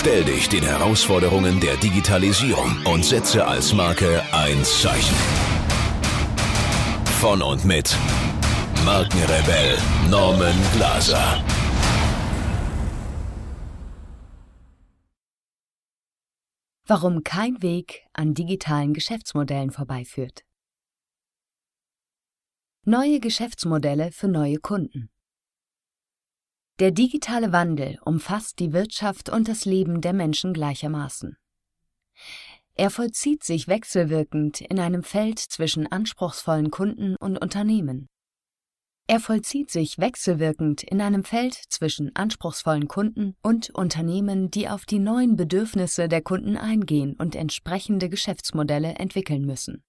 Stell dich den Herausforderungen der Digitalisierung und setze als Marke ein Zeichen. Von und mit Markenrebell Norman Glaser. Warum kein Weg an digitalen Geschäftsmodellen vorbeiführt. Neue Geschäftsmodelle für neue Kunden. Der digitale Wandel umfasst die Wirtschaft und das Leben der Menschen gleichermaßen. Er vollzieht sich wechselwirkend in einem Feld zwischen anspruchsvollen Kunden und Unternehmen. Er vollzieht sich wechselwirkend in einem Feld zwischen anspruchsvollen Kunden und Unternehmen, die auf die neuen Bedürfnisse der Kunden eingehen und entsprechende Geschäftsmodelle entwickeln müssen.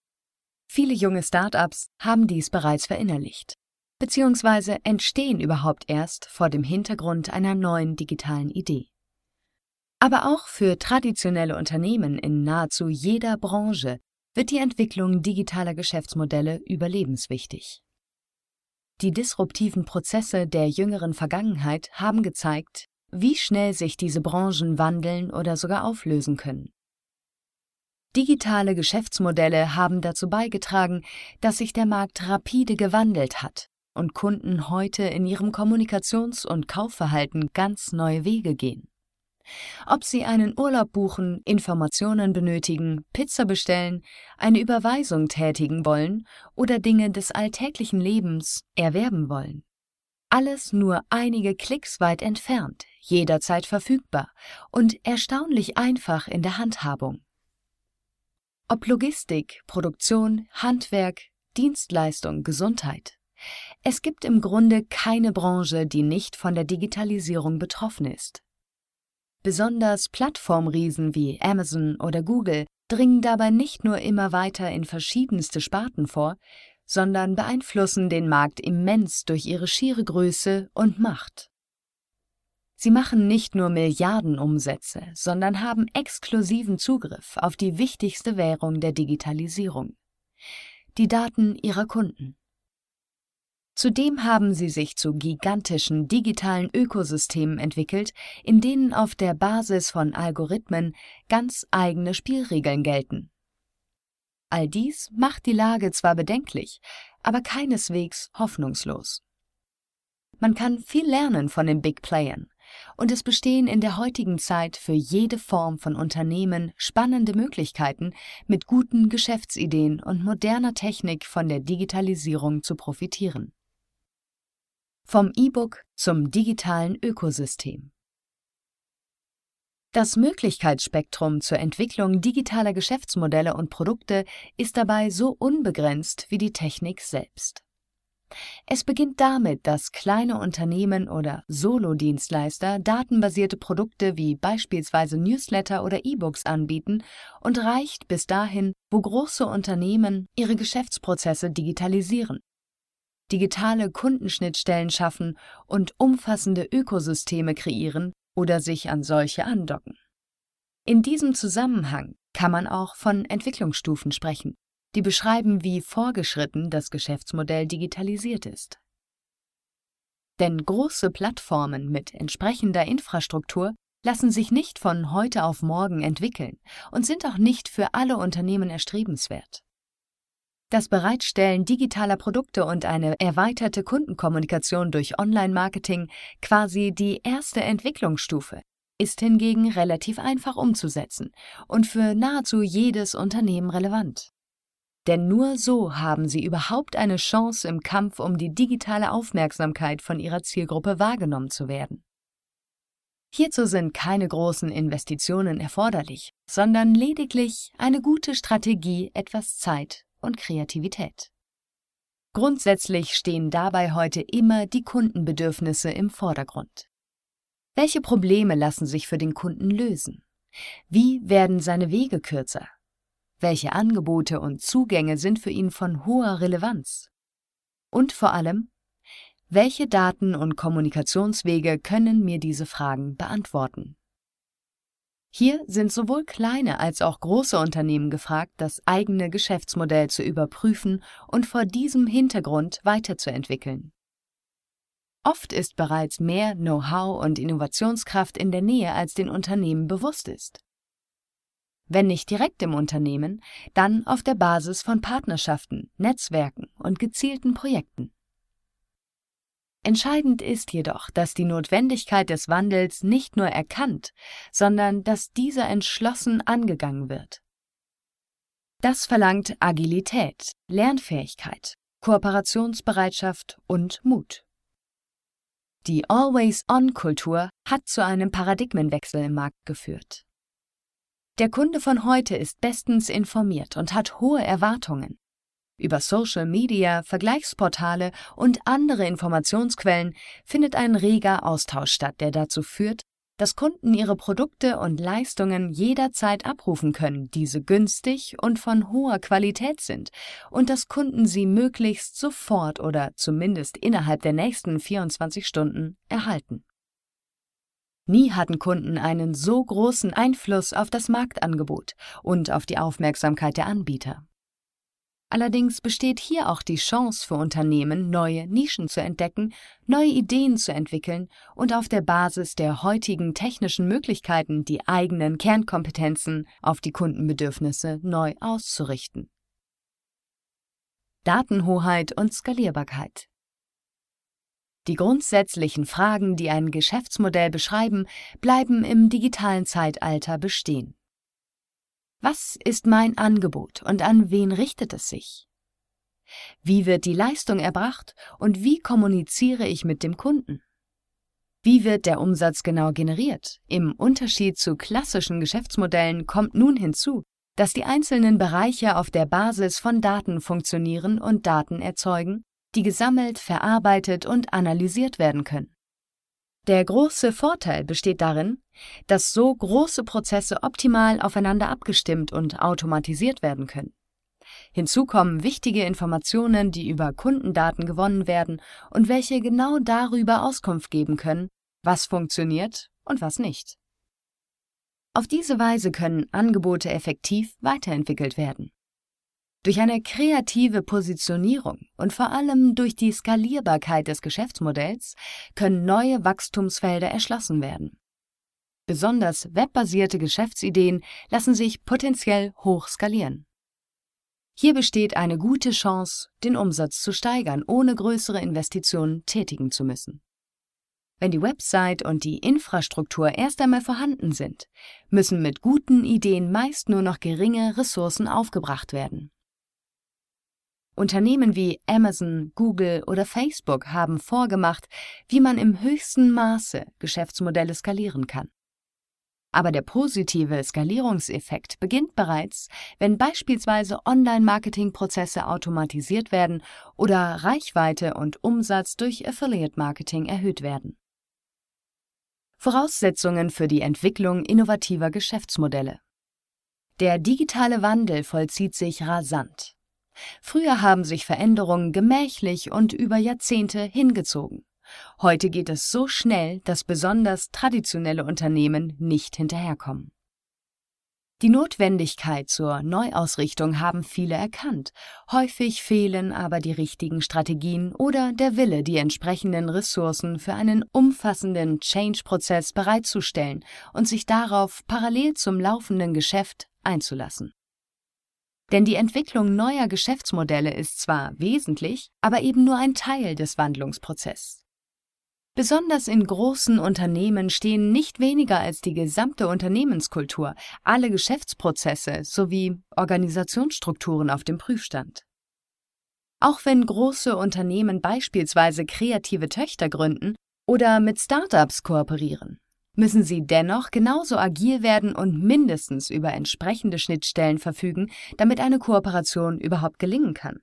Viele junge Start-ups haben dies bereits verinnerlicht beziehungsweise entstehen überhaupt erst vor dem Hintergrund einer neuen digitalen Idee. Aber auch für traditionelle Unternehmen in nahezu jeder Branche wird die Entwicklung digitaler Geschäftsmodelle überlebenswichtig. Die disruptiven Prozesse der jüngeren Vergangenheit haben gezeigt, wie schnell sich diese Branchen wandeln oder sogar auflösen können. Digitale Geschäftsmodelle haben dazu beigetragen, dass sich der Markt rapide gewandelt hat und Kunden heute in ihrem Kommunikations- und Kaufverhalten ganz neue Wege gehen. Ob sie einen Urlaub buchen, Informationen benötigen, Pizza bestellen, eine Überweisung tätigen wollen oder Dinge des alltäglichen Lebens erwerben wollen. Alles nur einige Klicks weit entfernt, jederzeit verfügbar und erstaunlich einfach in der Handhabung. Ob Logistik, Produktion, Handwerk, Dienstleistung, Gesundheit. Es gibt im Grunde keine Branche, die nicht von der Digitalisierung betroffen ist. Besonders Plattformriesen wie Amazon oder Google dringen dabei nicht nur immer weiter in verschiedenste Sparten vor, sondern beeinflussen den Markt immens durch ihre schiere Größe und Macht. Sie machen nicht nur Milliardenumsätze, sondern haben exklusiven Zugriff auf die wichtigste Währung der Digitalisierung die Daten ihrer Kunden. Zudem haben sie sich zu gigantischen digitalen Ökosystemen entwickelt, in denen auf der Basis von Algorithmen ganz eigene Spielregeln gelten. All dies macht die Lage zwar bedenklich, aber keineswegs hoffnungslos. Man kann viel lernen von den Big Playern, und es bestehen in der heutigen Zeit für jede Form von Unternehmen spannende Möglichkeiten, mit guten Geschäftsideen und moderner Technik von der Digitalisierung zu profitieren. Vom E-Book zum digitalen Ökosystem. Das Möglichkeitsspektrum zur Entwicklung digitaler Geschäftsmodelle und Produkte ist dabei so unbegrenzt wie die Technik selbst. Es beginnt damit, dass kleine Unternehmen oder Solo-Dienstleister datenbasierte Produkte wie beispielsweise Newsletter oder E-Books anbieten und reicht bis dahin, wo große Unternehmen ihre Geschäftsprozesse digitalisieren digitale Kundenschnittstellen schaffen und umfassende Ökosysteme kreieren oder sich an solche andocken. In diesem Zusammenhang kann man auch von Entwicklungsstufen sprechen, die beschreiben, wie vorgeschritten das Geschäftsmodell digitalisiert ist. Denn große Plattformen mit entsprechender Infrastruktur lassen sich nicht von heute auf morgen entwickeln und sind auch nicht für alle Unternehmen erstrebenswert. Das Bereitstellen digitaler Produkte und eine erweiterte Kundenkommunikation durch Online-Marketing, quasi die erste Entwicklungsstufe, ist hingegen relativ einfach umzusetzen und für nahezu jedes Unternehmen relevant. Denn nur so haben sie überhaupt eine Chance im Kampf um die digitale Aufmerksamkeit von ihrer Zielgruppe wahrgenommen zu werden. Hierzu sind keine großen Investitionen erforderlich, sondern lediglich eine gute Strategie, etwas Zeit und Kreativität. Grundsätzlich stehen dabei heute immer die Kundenbedürfnisse im Vordergrund. Welche Probleme lassen sich für den Kunden lösen? Wie werden seine Wege kürzer? Welche Angebote und Zugänge sind für ihn von hoher Relevanz? Und vor allem, welche Daten und Kommunikationswege können mir diese Fragen beantworten? Hier sind sowohl kleine als auch große Unternehmen gefragt, das eigene Geschäftsmodell zu überprüfen und vor diesem Hintergrund weiterzuentwickeln. Oft ist bereits mehr Know-how und Innovationskraft in der Nähe, als den Unternehmen bewusst ist wenn nicht direkt im Unternehmen, dann auf der Basis von Partnerschaften, Netzwerken und gezielten Projekten. Entscheidend ist jedoch, dass die Notwendigkeit des Wandels nicht nur erkannt, sondern dass dieser entschlossen angegangen wird. Das verlangt Agilität, Lernfähigkeit, Kooperationsbereitschaft und Mut. Die Always-On-Kultur hat zu einem Paradigmenwechsel im Markt geführt. Der Kunde von heute ist bestens informiert und hat hohe Erwartungen. Über Social Media, Vergleichsportale und andere Informationsquellen findet ein reger Austausch statt, der dazu führt, dass Kunden ihre Produkte und Leistungen jederzeit abrufen können, diese günstig und von hoher Qualität sind und dass Kunden sie möglichst sofort oder zumindest innerhalb der nächsten 24 Stunden erhalten. Nie hatten Kunden einen so großen Einfluss auf das Marktangebot und auf die Aufmerksamkeit der Anbieter. Allerdings besteht hier auch die Chance für Unternehmen, neue Nischen zu entdecken, neue Ideen zu entwickeln und auf der Basis der heutigen technischen Möglichkeiten die eigenen Kernkompetenzen auf die Kundenbedürfnisse neu auszurichten. Datenhoheit und Skalierbarkeit die grundsätzlichen Fragen, die ein Geschäftsmodell beschreiben, bleiben im digitalen Zeitalter bestehen. Was ist mein Angebot und an wen richtet es sich? Wie wird die Leistung erbracht und wie kommuniziere ich mit dem Kunden? Wie wird der Umsatz genau generiert? Im Unterschied zu klassischen Geschäftsmodellen kommt nun hinzu, dass die einzelnen Bereiche auf der Basis von Daten funktionieren und Daten erzeugen, die gesammelt, verarbeitet und analysiert werden können. Der große Vorteil besteht darin, dass so große Prozesse optimal aufeinander abgestimmt und automatisiert werden können. Hinzu kommen wichtige Informationen, die über Kundendaten gewonnen werden und welche genau darüber Auskunft geben können, was funktioniert und was nicht. Auf diese Weise können Angebote effektiv weiterentwickelt werden. Durch eine kreative Positionierung und vor allem durch die Skalierbarkeit des Geschäftsmodells können neue Wachstumsfelder erschlossen werden. Besonders webbasierte Geschäftsideen lassen sich potenziell hoch skalieren. Hier besteht eine gute Chance, den Umsatz zu steigern, ohne größere Investitionen tätigen zu müssen. Wenn die Website und die Infrastruktur erst einmal vorhanden sind, müssen mit guten Ideen meist nur noch geringe Ressourcen aufgebracht werden. Unternehmen wie Amazon, Google oder Facebook haben vorgemacht, wie man im höchsten Maße Geschäftsmodelle skalieren kann. Aber der positive Skalierungseffekt beginnt bereits, wenn beispielsweise Online-Marketing-Prozesse automatisiert werden oder Reichweite und Umsatz durch Affiliate-Marketing erhöht werden. Voraussetzungen für die Entwicklung innovativer Geschäftsmodelle. Der digitale Wandel vollzieht sich rasant. Früher haben sich Veränderungen gemächlich und über Jahrzehnte hingezogen. Heute geht es so schnell, dass besonders traditionelle Unternehmen nicht hinterherkommen. Die Notwendigkeit zur Neuausrichtung haben viele erkannt, häufig fehlen aber die richtigen Strategien oder der Wille, die entsprechenden Ressourcen für einen umfassenden Change-Prozess bereitzustellen und sich darauf parallel zum laufenden Geschäft einzulassen. Denn die Entwicklung neuer Geschäftsmodelle ist zwar wesentlich, aber eben nur ein Teil des Wandlungsprozesses. Besonders in großen Unternehmen stehen nicht weniger als die gesamte Unternehmenskultur, alle Geschäftsprozesse sowie Organisationsstrukturen auf dem Prüfstand. Auch wenn große Unternehmen beispielsweise kreative Töchter gründen oder mit Startups kooperieren, müssen sie dennoch genauso agil werden und mindestens über entsprechende Schnittstellen verfügen, damit eine Kooperation überhaupt gelingen kann.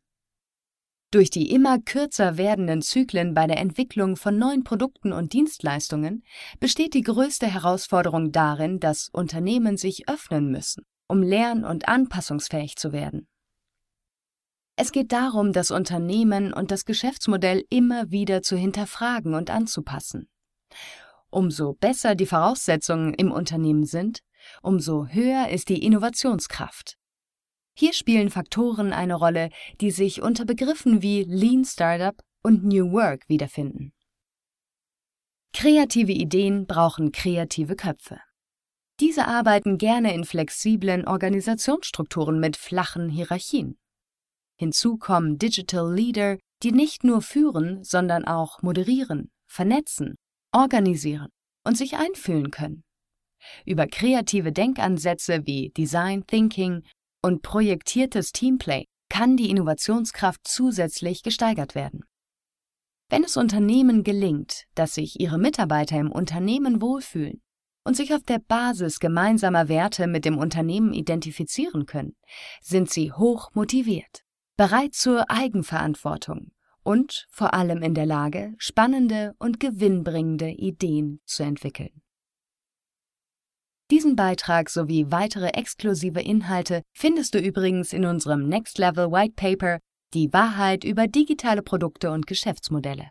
Durch die immer kürzer werdenden Zyklen bei der Entwicklung von neuen Produkten und Dienstleistungen besteht die größte Herausforderung darin, dass Unternehmen sich öffnen müssen, um lern- und anpassungsfähig zu werden. Es geht darum, das Unternehmen und das Geschäftsmodell immer wieder zu hinterfragen und anzupassen. Umso besser die Voraussetzungen im Unternehmen sind, umso höher ist die Innovationskraft. Hier spielen Faktoren eine Rolle, die sich unter Begriffen wie Lean Startup und New Work wiederfinden. Kreative Ideen brauchen kreative Köpfe. Diese arbeiten gerne in flexiblen Organisationsstrukturen mit flachen Hierarchien. Hinzu kommen Digital Leader, die nicht nur führen, sondern auch moderieren, vernetzen, organisieren und sich einfühlen können. Über kreative Denkansätze wie Design Thinking und projektiertes Teamplay kann die Innovationskraft zusätzlich gesteigert werden. Wenn es Unternehmen gelingt, dass sich ihre Mitarbeiter im Unternehmen wohlfühlen und sich auf der Basis gemeinsamer Werte mit dem Unternehmen identifizieren können, sind sie hoch motiviert, bereit zur Eigenverantwortung und vor allem in der Lage, spannende und gewinnbringende Ideen zu entwickeln. Diesen Beitrag sowie weitere exklusive Inhalte findest du übrigens in unserem Next Level White Paper Die Wahrheit über digitale Produkte und Geschäftsmodelle.